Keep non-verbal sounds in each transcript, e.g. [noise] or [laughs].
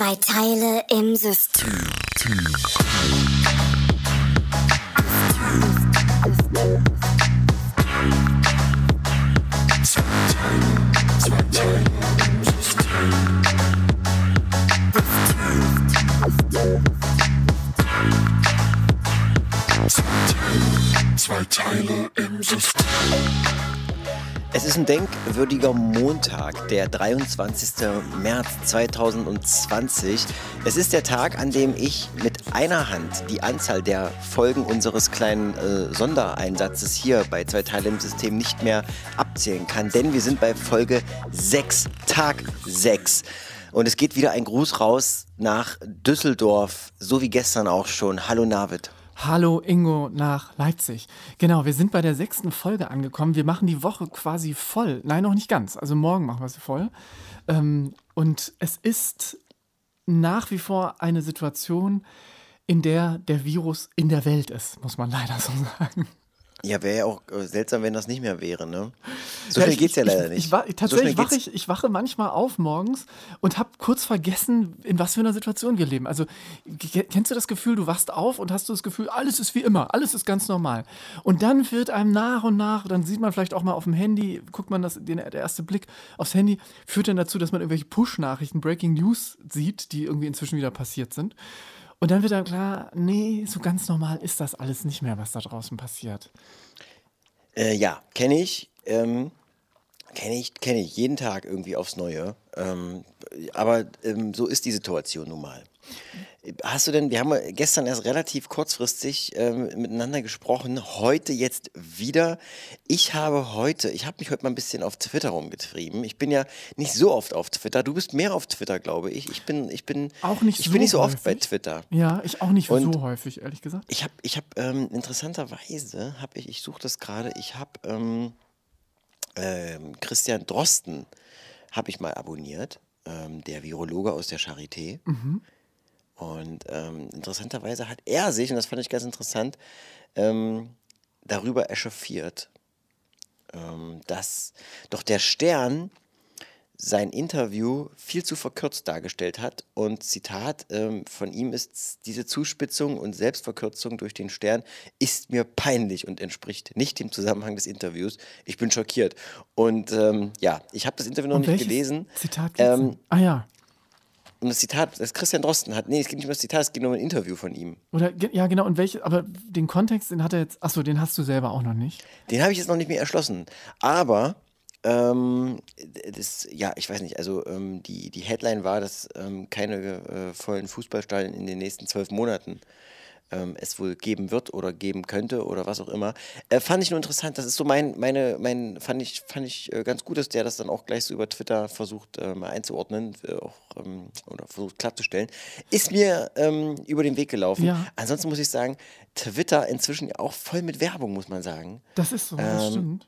Zwei Teile im System. Zwei Teile im System. Es ist ein denkwürdiger Montag, der 23. März 2020. Es ist der Tag, an dem ich mit einer Hand die Anzahl der Folgen unseres kleinen äh, Sondereinsatzes hier bei zwei Teile im System nicht mehr abzählen kann, denn wir sind bei Folge 6, Tag 6. Und es geht wieder ein Gruß raus nach Düsseldorf, so wie gestern auch schon. Hallo Navid. Hallo Ingo nach Leipzig. Genau, wir sind bei der sechsten Folge angekommen. Wir machen die Woche quasi voll. Nein, noch nicht ganz. Also morgen machen wir sie voll. Ähm, und es ist nach wie vor eine Situation, in der der Virus in der Welt ist, muss man [laughs] leider so sagen. Ja, wäre ja auch äh, seltsam, wenn das nicht mehr wäre, ne? So ja, schnell geht's ja leider ich, nicht. Ich, ich, tatsächlich so wache ich, ich wache manchmal auf morgens und habe kurz vergessen, in was für einer Situation wir leben. Also kennst du das Gefühl, du wachst auf und hast du das Gefühl, alles ist wie immer, alles ist ganz normal. Und dann wird einem nach und nach, dann sieht man vielleicht auch mal auf dem Handy, guckt man das, den, der erste Blick aufs Handy, führt dann dazu, dass man irgendwelche Push-Nachrichten, Breaking News sieht, die irgendwie inzwischen wieder passiert sind. Und dann wird dann klar, nee, so ganz normal ist das alles nicht mehr, was da draußen passiert. Äh, ja, kenne ich. Ähm, kenne ich, kenne ich jeden Tag irgendwie aufs Neue. Ähm, aber ähm, so ist die Situation nun mal. Hast du denn, wir haben gestern erst relativ kurzfristig ähm, miteinander gesprochen, heute jetzt wieder. Ich habe heute, ich habe mich heute mal ein bisschen auf Twitter rumgetrieben. Ich bin ja nicht so oft auf Twitter. Du bist mehr auf Twitter, glaube ich. Ich bin, ich bin auch nicht ich so bin nicht so häufig. oft bei Twitter. Ja, ich auch nicht Und so häufig, ehrlich gesagt. Ich habe, ich habe ähm, interessanterweise habe ich, ich suche das gerade. Ich habe ähm, ähm, Christian Drosten habe ich mal abonniert, ähm, der Virologe aus der Charité. Mhm. Und ähm, interessanterweise hat er sich, und das fand ich ganz interessant, ähm, darüber echauffiert, ähm, dass doch der Stern sein Interview viel zu verkürzt dargestellt hat. Und Zitat ähm, von ihm ist, diese Zuspitzung und Selbstverkürzung durch den Stern ist mir peinlich und entspricht nicht dem Zusammenhang des Interviews. Ich bin schockiert. Und ähm, ja, ich habe das Interview noch Und nicht gelesen. Zitat ähm, Ah ja. Und das Zitat, das Christian Drosten hat, nee, es geht nicht um das Zitat, es geht um ein Interview von ihm. Oder, ja, genau, und welche, aber den Kontext, den hat er jetzt, achso, den hast du selber auch noch nicht. Den habe ich jetzt noch nicht mehr erschlossen. Aber ähm, das, ja, ich weiß nicht, also ähm, die, die Headline war, dass ähm, keine äh, vollen Fußballstadien in den nächsten zwölf Monaten ähm, es wohl geben wird oder geben könnte oder was auch immer. Äh, fand ich nur interessant, das ist so mein, meine, mein, fand ich, fand ich äh, ganz gut, dass der das dann auch gleich so über Twitter versucht äh, mal einzuordnen äh, auch, ähm, oder versucht klarzustellen. Ist mir ähm, über den Weg gelaufen. Ja. Ansonsten muss ich sagen, Twitter inzwischen auch voll mit Werbung, muss man sagen. Das ist so, das Ähm, stimmt.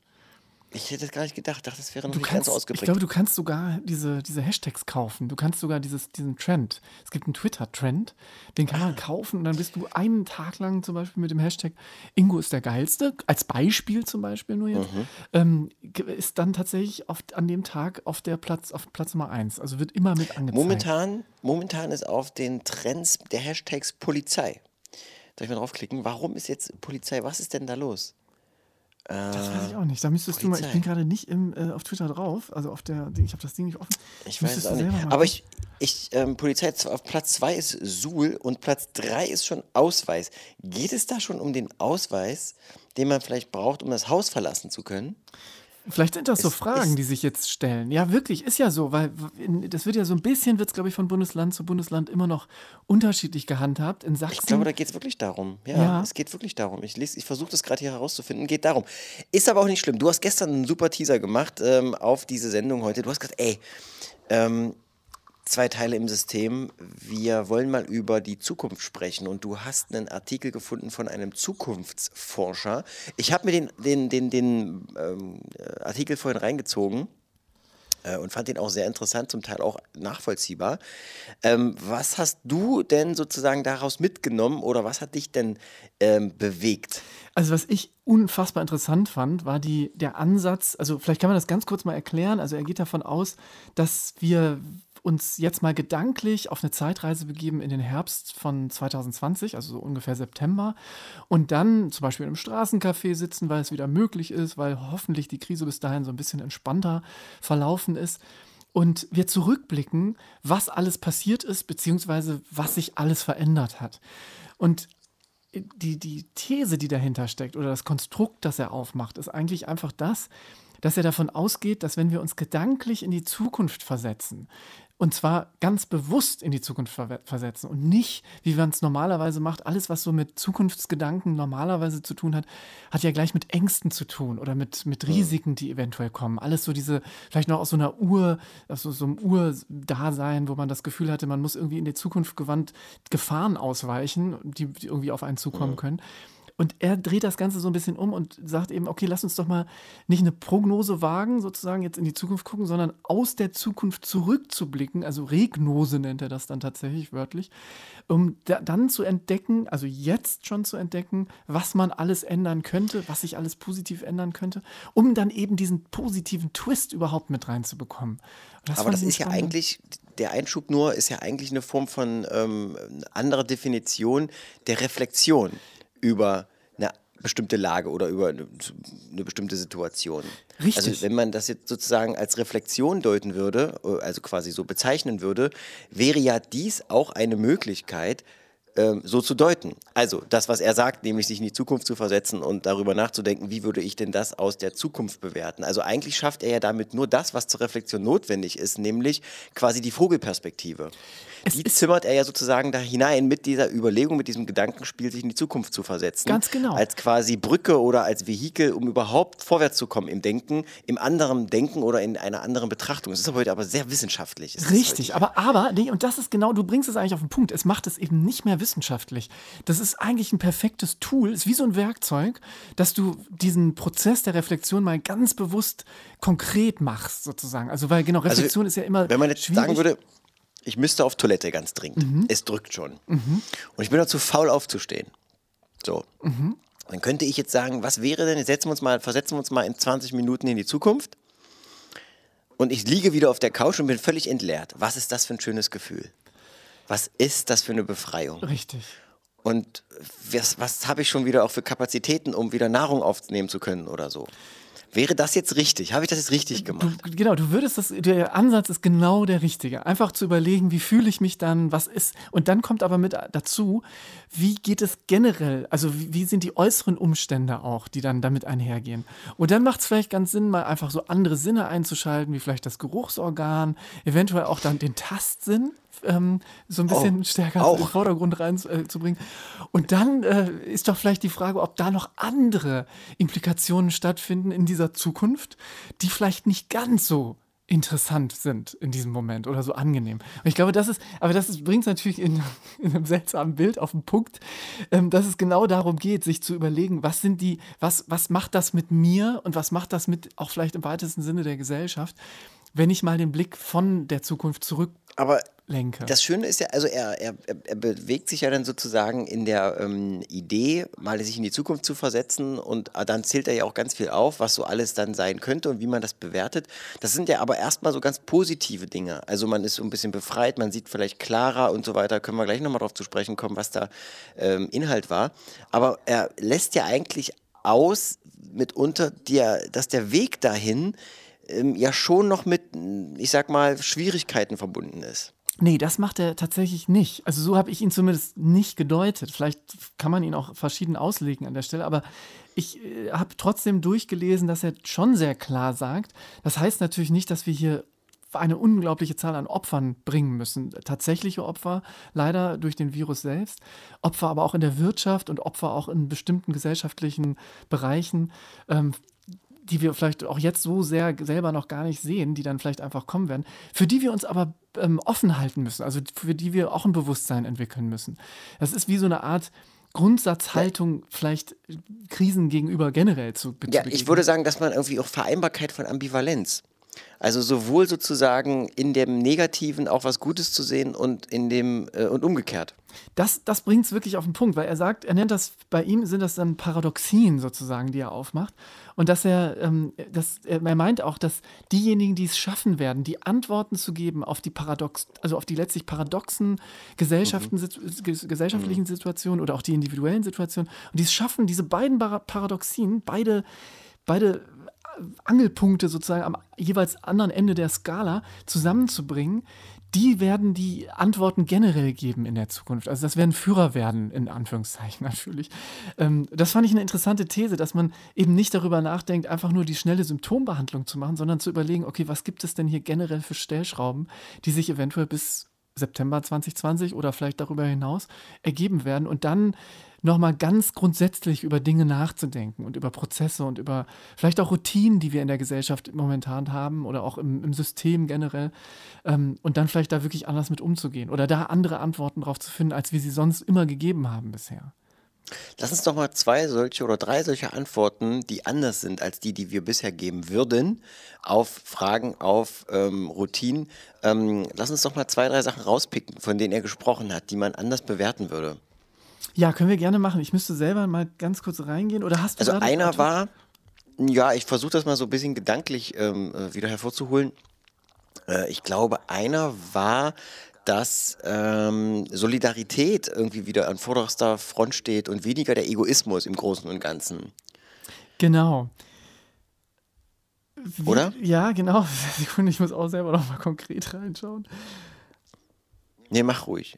Ich hätte das gar nicht gedacht, dachte, das wäre noch Du nicht kannst, ganz ich ausgeprägt. glaube, du kannst sogar diese, diese Hashtags kaufen. Du kannst sogar dieses, diesen Trend. Es gibt einen Twitter-Trend, den kann Ah. man kaufen und dann bist du einen Tag lang zum Beispiel mit dem Hashtag Ingo ist der Geilste, als Beispiel zum Beispiel nur jetzt, Mhm. ähm, ist dann tatsächlich auf, an dem Tag auf der Platz, auf Platz Nummer eins. Also wird immer mit angezeigt. Momentan, momentan ist auf den Trends der Hashtags Polizei. Soll ich mal draufklicken? Warum ist jetzt Polizei? Was ist denn da los? Das weiß ich auch nicht. Da müsstest du mal, ich Polizei. bin gerade nicht im, äh, auf Twitter drauf, also auf der, ich habe das Ding nicht offen. Ich weiß Müsstest es du auch nicht. Aber ich, ich ähm, Polizei auf Platz 2 ist Suhl und Platz 3 ist schon Ausweis. Geht es da schon um den Ausweis, den man vielleicht braucht, um das Haus verlassen zu können? Vielleicht sind das so Es Fragen, ist- die sich jetzt stellen. Ja, wirklich, ist ja so, weil das wird ja so ein bisschen, wird es, glaube ich, von Bundesland zu Bundesland immer noch unterschiedlich gehandhabt. In Sachsen. Ich glaube, da geht es wirklich darum. Ja, Ja. es geht wirklich darum. Ich, lese- ich versuche das gerade hier herauszufinden. Geht darum. Ist aber auch nicht schlimm. Du hast gestern einen super Teaser gemacht ähm, auf diese Sendung heute. Du hast gesagt, ey, ähm, zwei Teile im System. Wir wollen mal über die Zukunft sprechen. Und du hast einen Artikel gefunden von einem Zukunftsforscher. Ich habe mir den, den, den, den ähm, äh, Artikel vorhin reingezogen äh, und fand ihn auch sehr interessant, zum Teil auch nachvollziehbar. Ähm, was hast du denn sozusagen daraus mitgenommen oder was hat dich denn ähm, bewegt? Also was ich unfassbar interessant fand, war die, der Ansatz, also vielleicht kann man das ganz kurz mal erklären. Also er geht davon aus, dass wir uns jetzt mal gedanklich auf eine Zeitreise begeben in den Herbst von 2020, also so ungefähr September, und dann zum Beispiel im Straßencafé sitzen, weil es wieder möglich ist, weil hoffentlich die Krise bis dahin so ein bisschen entspannter verlaufen ist. Und wir zurückblicken, was alles passiert ist, beziehungsweise was sich alles verändert hat. Und die, die These, die dahinter steckt, oder das Konstrukt, das er aufmacht, ist eigentlich einfach das, dass er davon ausgeht, dass wenn wir uns gedanklich in die Zukunft versetzen, und zwar ganz bewusst in die Zukunft ver versetzen und nicht, wie man es normalerweise macht, alles, was so mit Zukunftsgedanken normalerweise zu tun hat, hat ja gleich mit Ängsten zu tun oder mit, mit Risiken, die eventuell kommen. Alles so diese, vielleicht noch aus so einer Uhr, aus so, so einem Urdasein, wo man das Gefühl hatte, man muss irgendwie in die Zukunft gewandt Gefahren ausweichen, die, die irgendwie auf einen zukommen können. Und er dreht das Ganze so ein bisschen um und sagt eben, okay, lass uns doch mal nicht eine Prognose wagen, sozusagen jetzt in die Zukunft gucken, sondern aus der Zukunft zurückzublicken, also Regnose nennt er das dann tatsächlich wörtlich, um da, dann zu entdecken, also jetzt schon zu entdecken, was man alles ändern könnte, was sich alles positiv ändern könnte, um dann eben diesen positiven Twist überhaupt mit reinzubekommen. Das Aber das ist ja eigentlich, der Einschub nur ist ja eigentlich eine Form von ähm, anderer Definition der Reflexion über eine bestimmte Lage oder über eine, eine bestimmte Situation. Richtig. Also wenn man das jetzt sozusagen als Reflexion deuten würde, also quasi so bezeichnen würde, wäre ja dies auch eine Möglichkeit, so zu deuten. Also das, was er sagt, nämlich sich in die Zukunft zu versetzen und darüber nachzudenken, wie würde ich denn das aus der Zukunft bewerten. Also eigentlich schafft er ja damit nur das, was zur Reflexion notwendig ist, nämlich quasi die Vogelperspektive. Es die zimmert er ja sozusagen da hinein mit dieser Überlegung, mit diesem Gedankenspiel, sich in die Zukunft zu versetzen. Ganz genau. Als quasi Brücke oder als Vehikel, um überhaupt vorwärts zu kommen im Denken, im anderen Denken oder in einer anderen Betrachtung. Es ist heute aber sehr wissenschaftlich. Richtig, aber, aber, nee, und das ist genau, du bringst es eigentlich auf den Punkt. Es macht es eben nicht mehr wissenschaftlich. Das ist eigentlich ein perfektes Tool, ist wie so ein Werkzeug, dass du diesen Prozess der Reflexion mal ganz bewusst konkret machst, sozusagen. Also, weil genau, also, Reflexion also, ist ja immer. Wenn man jetzt schwierig. sagen würde, ich müsste auf Toilette ganz dringend. Mhm. Es drückt schon. Mhm. Und ich bin dazu faul aufzustehen. So. Mhm. Dann könnte ich jetzt sagen, was wäre denn, setzen wir uns mal, versetzen wir uns mal in 20 Minuten in die Zukunft. Und ich liege wieder auf der Couch und bin völlig entleert. Was ist das für ein schönes Gefühl? Was ist das für eine Befreiung? Richtig. Und was, was habe ich schon wieder auch für Kapazitäten, um wieder Nahrung aufnehmen zu können oder so? Wäre das jetzt richtig? Habe ich das jetzt richtig gemacht? Du, genau, du würdest das, der Ansatz ist genau der richtige. Einfach zu überlegen, wie fühle ich mich dann, was ist. Und dann kommt aber mit dazu, wie geht es generell, also wie, wie sind die äußeren Umstände auch, die dann damit einhergehen. Und dann macht es vielleicht ganz Sinn, mal einfach so andere Sinne einzuschalten, wie vielleicht das Geruchsorgan, eventuell auch dann den Tastsinn ähm, so ein bisschen oh, stärker auch. in den Vordergrund reinzubringen. Äh, und dann äh, ist doch vielleicht die Frage, ob da noch andere Implikationen stattfinden in dieser Zukunft, die vielleicht nicht ganz so interessant sind in diesem Moment oder so angenehm. Und ich glaube, das ist, aber das bringt es natürlich in, [laughs] in, einem seltsamen Bild auf den Punkt, ähm, dass es genau darum geht, sich zu überlegen, was sind die, was, was macht das mit mir und was macht das mit auch vielleicht im weitesten Sinne der Gesellschaft, wenn ich mal den Blick von der Zukunft zurück aber lenke. Das Schöne ist ja, also er, er, er bewegt sich ja dann sozusagen in der ähm, Idee, mal sich in die Zukunft zu versetzen und äh, dann zählt er ja auch ganz viel auf, was so alles dann sein könnte und wie man das bewertet. Das sind ja aber erstmal so ganz positive Dinge. Also man ist so ein bisschen befreit, man sieht vielleicht klarer und so weiter. Können wir gleich nochmal darauf zu sprechen kommen, was da ähm, Inhalt war. Aber er lässt ja eigentlich aus, mitunter, der, dass der Weg dahin ähm, ja schon noch mit, ich sag mal, Schwierigkeiten verbunden ist. Nee, das macht er tatsächlich nicht. Also so habe ich ihn zumindest nicht gedeutet. Vielleicht kann man ihn auch verschieden auslegen an der Stelle, aber ich äh, habe trotzdem durchgelesen, dass er schon sehr klar sagt. Das heißt natürlich nicht, dass wir hier eine unglaubliche Zahl an Opfern bringen müssen. Tatsächliche Opfer, leider durch den Virus selbst, Opfer aber auch in der Wirtschaft und Opfer auch in bestimmten gesellschaftlichen Bereichen. Ähm, die wir vielleicht auch jetzt so sehr selber noch gar nicht sehen, die dann vielleicht einfach kommen werden, für die wir uns aber ähm, offen halten müssen, also für die wir auch ein Bewusstsein entwickeln müssen. Das ist wie so eine Art Grundsatzhaltung, vielleicht Krisen gegenüber generell zu, zu Ja, ich würde sagen, dass man irgendwie auch Vereinbarkeit von Ambivalenz Also sowohl sozusagen in dem Negativen auch was Gutes zu sehen und in dem äh, und umgekehrt. Das, das bringt es wirklich auf den Punkt, weil er sagt, er nennt das, bei ihm sind das dann Paradoxien sozusagen, die er aufmacht. Und dass er, ähm, dass, er meint auch, dass diejenigen, die es schaffen werden, die Antworten zu geben auf die Paradox, also auf die letztlich paradoxen Gesellschaften, mhm. gesellschaftlichen Situationen oder auch die individuellen Situationen, und die es schaffen, diese beiden Paradoxien, beide, beide Angelpunkte sozusagen am jeweils anderen Ende der Skala zusammenzubringen, die werden die Antworten generell geben in der Zukunft. Also das werden Führer werden, in Anführungszeichen [laughs] natürlich. Ähm, das fand ich eine interessante These, dass man eben nicht darüber nachdenkt, einfach nur die schnelle Symptombehandlung zu machen, sondern zu überlegen, okay, was gibt es denn hier generell für Stellschrauben, die sich eventuell bis September 2020 oder vielleicht darüber hinaus ergeben werden und dann nochmal ganz grundsätzlich über Dinge nachzudenken und über Prozesse und über vielleicht auch Routinen, die wir in der Gesellschaft momentan haben oder auch im, im System generell ähm, und dann vielleicht da wirklich anders mit umzugehen oder da andere Antworten drauf zu finden, als wir sie sonst immer gegeben haben bisher. Lass uns doch mal zwei solche oder drei solche Antworten, die anders sind als die, die wir bisher geben würden, auf Fragen, auf ähm, Routinen. Ähm, lass uns doch mal zwei, drei Sachen rauspicken, von denen er gesprochen hat, die man anders bewerten würde. Ja, können wir gerne machen. Ich müsste selber mal ganz kurz reingehen. Oder hast du Also einer war, ja, ich versuche das mal so ein bisschen gedanklich ähm, äh, wieder hervorzuholen. Äh, ich glaube, einer war, dass ähm, Solidarität irgendwie wieder an vorderster Front steht und weniger der Egoismus im Großen und Ganzen. Genau. Wie, Oder? Ja, genau. [laughs] Sekunde, ich muss auch selber noch mal konkret reinschauen. Nee, mach ruhig.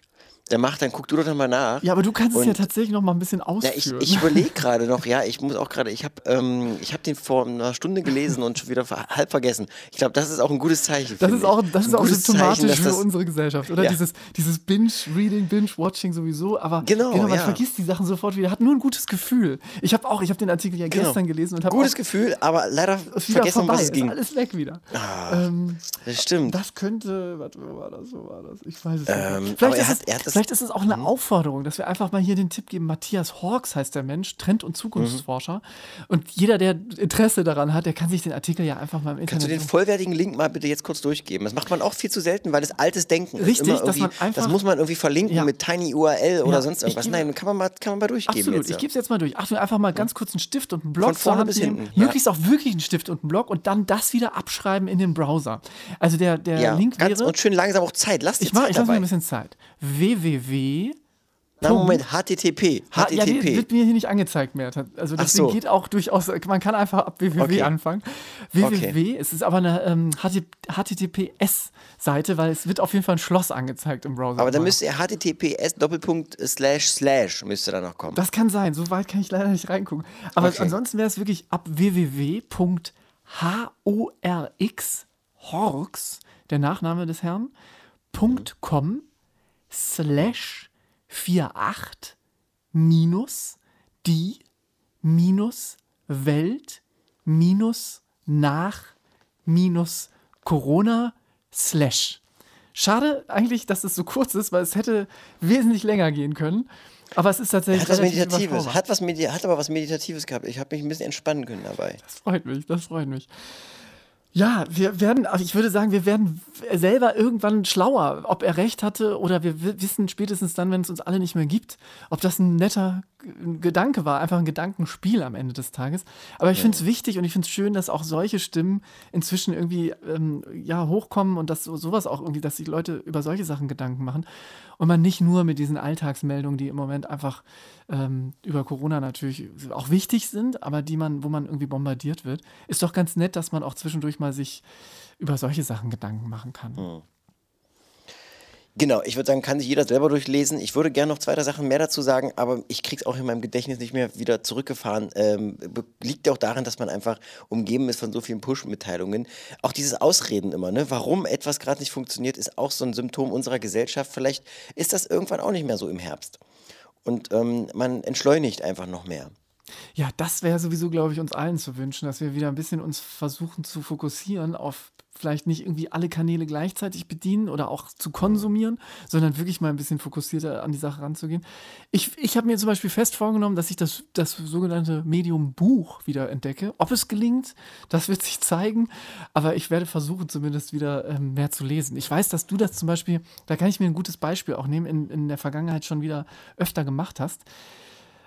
Der macht, dann guck du doch mal nach. Ja, aber du kannst es ja tatsächlich noch mal ein bisschen ausführen. Ja, ich, ich überlege [laughs] gerade noch, ja, ich muss auch gerade, ich habe ähm, hab den vor einer Stunde gelesen und schon wieder halb vergessen. Ich glaube, das ist auch ein gutes Zeichen. Das ist auch, das ist auch symptomatisch Zeichen, für unsere Gesellschaft, oder? Ja. Dieses, dieses Binge-Reading, Binge-Watching sowieso, aber genau, genau man ja. vergisst die Sachen sofort wieder. Hat nur ein gutes Gefühl. Ich habe auch, ich habe den Artikel ja genau. gestern gelesen und habe Gutes Gefühl, aber leider vergessen, vorbei. was es ging. Ist alles weg wieder. Ah, ähm, das stimmt. Das könnte, warte, wo war das, wo war das? Ich weiß es ähm, nicht. Vielleicht, ist, hat, es, vielleicht ist es auch eine mhm. Aufforderung, dass wir einfach mal hier den Tipp geben. Matthias Hawks heißt der Mensch, Trend- und Zukunftsforscher. Mhm. Und jeder, der Interesse daran hat, der kann sich den Artikel ja einfach mal im Internet. Kannst du den vollwertigen Link mal bitte jetzt kurz durchgeben? Das macht man auch viel zu selten, weil das altes Denken Richtig, ist. Einfach, das muss man irgendwie verlinken ja. mit Tiny URL oder ja, sonst irgendwas. Nein, kann man mal, kann man mal durchgeben. Absolut, jetzt, ich gebe es jetzt mal durch. Achtung, einfach mal ganz kurz einen Stift und einen Block. Von vorne bis nehmen. hinten. Möglichst auch wirklich einen Stift und einen Block und dann das wieder abschreiben in den Browser. Also der, der Link wäre. Und schön langsam auch Zeit. Lass dich ich mach, Zeit Ich lasse mir ein bisschen Zeit. Www na, Moment, HTTP. HTTP. Ja, die wird mir hier nicht angezeigt mehr. Also deswegen so. geht auch durchaus, man kann einfach ab www okay. anfangen. www, okay. es ist aber eine ähm, HTTPS-Seite, weil es wird auf jeden Fall ein Schloss angezeigt im Browser. Aber dann müsste HTTPS Doppelpunkt slash slash müsste da noch kommen. Das kann sein, so weit kann ich leider nicht reingucken. Aber okay. ansonsten wäre es wirklich ab www.horx, Horx, der Nachname des Herrn, .com slash 48 minus die minus Welt minus nach minus Corona slash. Schade eigentlich, dass es so kurz ist, weil es hätte wesentlich länger gehen können. Aber es ist tatsächlich. Hat was Meditatives. Hat, was Medi hat aber was Meditatives gehabt. Ich habe mich ein bisschen entspannen können dabei. Das freut mich, das freut mich. Ja, wir werden, also ich würde sagen, wir werden selber irgendwann schlauer, ob er recht hatte oder wir wissen spätestens dann, wenn es uns alle nicht mehr gibt, ob das ein netter Gedanke war, einfach ein Gedankenspiel am Ende des Tages. Aber ich finde es wichtig und ich finde es schön, dass auch solche Stimmen inzwischen irgendwie ähm, ja, hochkommen und dass so, sowas auch irgendwie, dass sich Leute über solche Sachen Gedanken machen und man nicht nur mit diesen Alltagsmeldungen, die im Moment einfach ähm, über Corona natürlich auch wichtig sind, aber die man, wo man irgendwie bombardiert wird, ist doch ganz nett, dass man auch zwischendurch mal sich über solche Sachen Gedanken machen kann. Mhm. Genau, ich würde sagen, kann sich jeder selber durchlesen. Ich würde gerne noch zwei, drei Sachen mehr dazu sagen, aber ich kriege es auch in meinem Gedächtnis nicht mehr wieder zurückgefahren. Ähm, liegt ja auch daran, dass man einfach umgeben ist von so vielen Push-Mitteilungen. Auch dieses Ausreden immer, ne? warum etwas gerade nicht funktioniert, ist auch so ein Symptom unserer Gesellschaft. Vielleicht ist das irgendwann auch nicht mehr so im Herbst. Und ähm, man entschleunigt einfach noch mehr. Ja, das wäre sowieso, glaube ich, uns allen zu wünschen, dass wir wieder ein bisschen uns versuchen zu fokussieren auf vielleicht nicht irgendwie alle Kanäle gleichzeitig bedienen oder auch zu konsumieren, sondern wirklich mal ein bisschen fokussierter an die Sache ranzugehen. Ich, ich habe mir zum Beispiel fest vorgenommen, dass ich das, das sogenannte Medium Buch wieder entdecke. Ob es gelingt, das wird sich zeigen, aber ich werde versuchen, zumindest wieder ähm, mehr zu lesen. Ich weiß, dass du das zum Beispiel, da kann ich mir ein gutes Beispiel auch nehmen, in, in der Vergangenheit schon wieder öfter gemacht hast.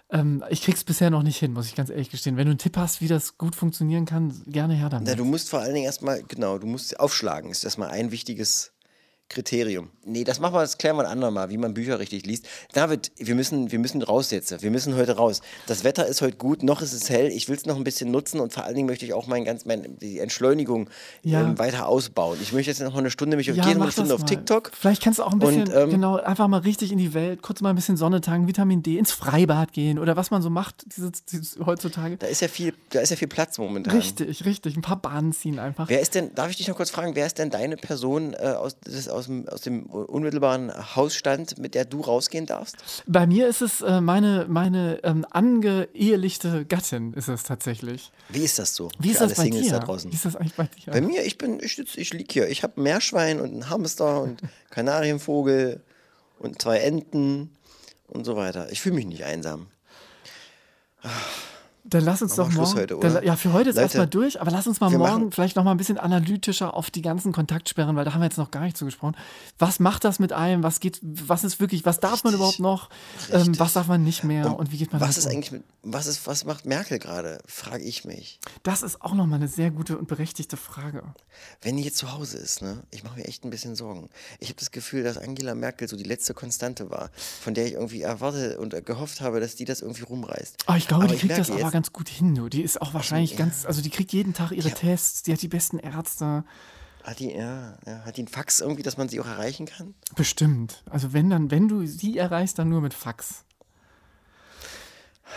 Ähm, ich krieg's bisher noch nicht hin, muss ich ganz ehrlich gestehen. Wenn du einen Tipp hast, wie das gut funktionieren kann, gerne her damit. Na, du musst vor allen Dingen erstmal, genau, du musst aufschlagen, ist erstmal ein wichtiges Kriterium. Nee, das machen wir, das klären wir ein andermal, wie man Bücher richtig liest. David, wir müssen, wir müssen raus jetzt. Wir müssen heute raus. Das Wetter ist heute gut, noch ist es hell. Ich will es noch ein bisschen nutzen und vor allen Dingen möchte ich auch mein ganz, mein, die Entschleunigung Ja. ähm, weiter ausbauen. Ich möchte jetzt noch mal eine Stunde mich Ja, mach eine Stunde das auf mal. TikTok. Vielleicht kannst du auch ein bisschen, Und, ähm, genau, einfach mal richtig in die Welt, kurz mal ein bisschen Sonne tanken, Vitamin D, ins Freibad gehen oder was man so macht dieses, dieses, heutzutage. Da ist ja viel, da ist ja viel Platz momentan. Richtig, richtig. Ein paar Bahnen ziehen einfach. Wer ist denn, darf ich dich noch kurz fragen, wer ist denn deine Person äh, aus, das, aus, dem, aus dem unmittelbaren Hausstand, mit der du rausgehen darfst? Bei mir ist es äh, meine, meine ähm, angeehelichte Gattin, ist es tatsächlich. Wie ist das so? Wie ist das bei Singles dir? da draußen? Wie ist das eigentlich bei dir? Bei mir, ich bin, ich, sitz- ich lieg hier. Ich habe ein Meerschwein und einen Hamster und [laughs] Kanarienvogel und zwei Enten und so weiter. Ich fühle mich nicht einsam. Dann lass uns doch morgen. heute, dann, ja, für heute ist Leute, erstmal durch, aber lass uns mal morgen machen- vielleicht noch mal ein bisschen analytischer auf die ganzen Kontaktsperren, weil da haben wir jetzt noch gar nicht zugesprochen. Was macht das mit einem? Was geht, was ist wirklich, was darf man Richtig. überhaupt noch? Ähm, was darf man nicht mehr? Und, wie geht man Was ist um? eigentlich mit, was ist, was macht Merkel gerade? Frage ich mich. Das ist auch noch mal eine sehr gute und berechtigte Frage. Wenn die jetzt zu Hause ist, ne, ich mache mir echt ein bisschen Sorgen. Ich habe das Gefühl, dass Angela Merkel so die letzte Konstante war, von der ich irgendwie erwartet und gehofft habe, dass die das irgendwie rumreißt. Aber ich glaube, Aber die kriegt das aber jetzt- ganz gut hin. Du. Die ist auch wahrscheinlich ganz, also die kriegt jeden Tag ihre Ja. Tests, die hat die besten Ärzte. Hat die, ja, ja, hat die einen Fax irgendwie, dass man sie auch erreichen kann? Bestimmt. Also wenn dann, wenn du sie erreichst, dann nur mit Fax.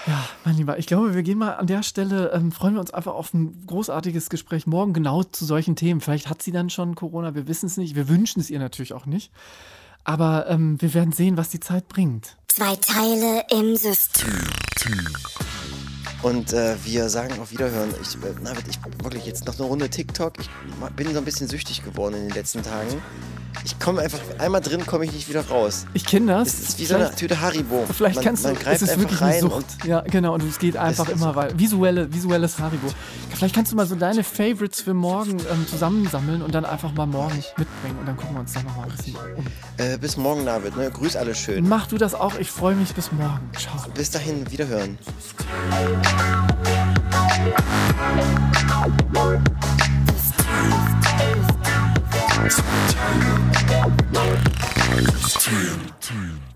Ja, mein Lieber, ich glaube, wir gehen mal an der Stelle, ähm, freuen wir uns einfach auf ein großartiges Gespräch morgen genau zu solchen Themen. Vielleicht hat sie dann schon Corona, wir wissen es nicht, wir wünschen es ihr natürlich auch nicht. Aber ähm, wir werden sehen, was die Zeit bringt. Zwei Teile im System. Und äh, wir sagen auf Wiederhören. Ich, äh, David, ich wirklich jetzt noch eine Runde TikTok. Ich bin so ein bisschen süchtig geworden in den letzten Tagen. Ich komme einfach, einmal drin komme ich nicht wieder raus. Ich kenne das. Es ist wie so eine Tüte Haribo. Vielleicht man, kannst man du, greift es ist einfach wirklich eine rein Sucht. Ja, genau, und es geht einfach ist immer weiter. Visuelle, visuelles Haribo. Vielleicht kannst du mal so deine Favorites für morgen ähm, zusammensammeln und dann einfach mal morgen mitbringen und dann gucken wir uns da nochmal ein bisschen um. äh, bis morgen, David. Ne? Grüß alle schön. Mach du das auch, ich freue mich bis morgen. Ciao. Bis dahin, Wiederhören. System.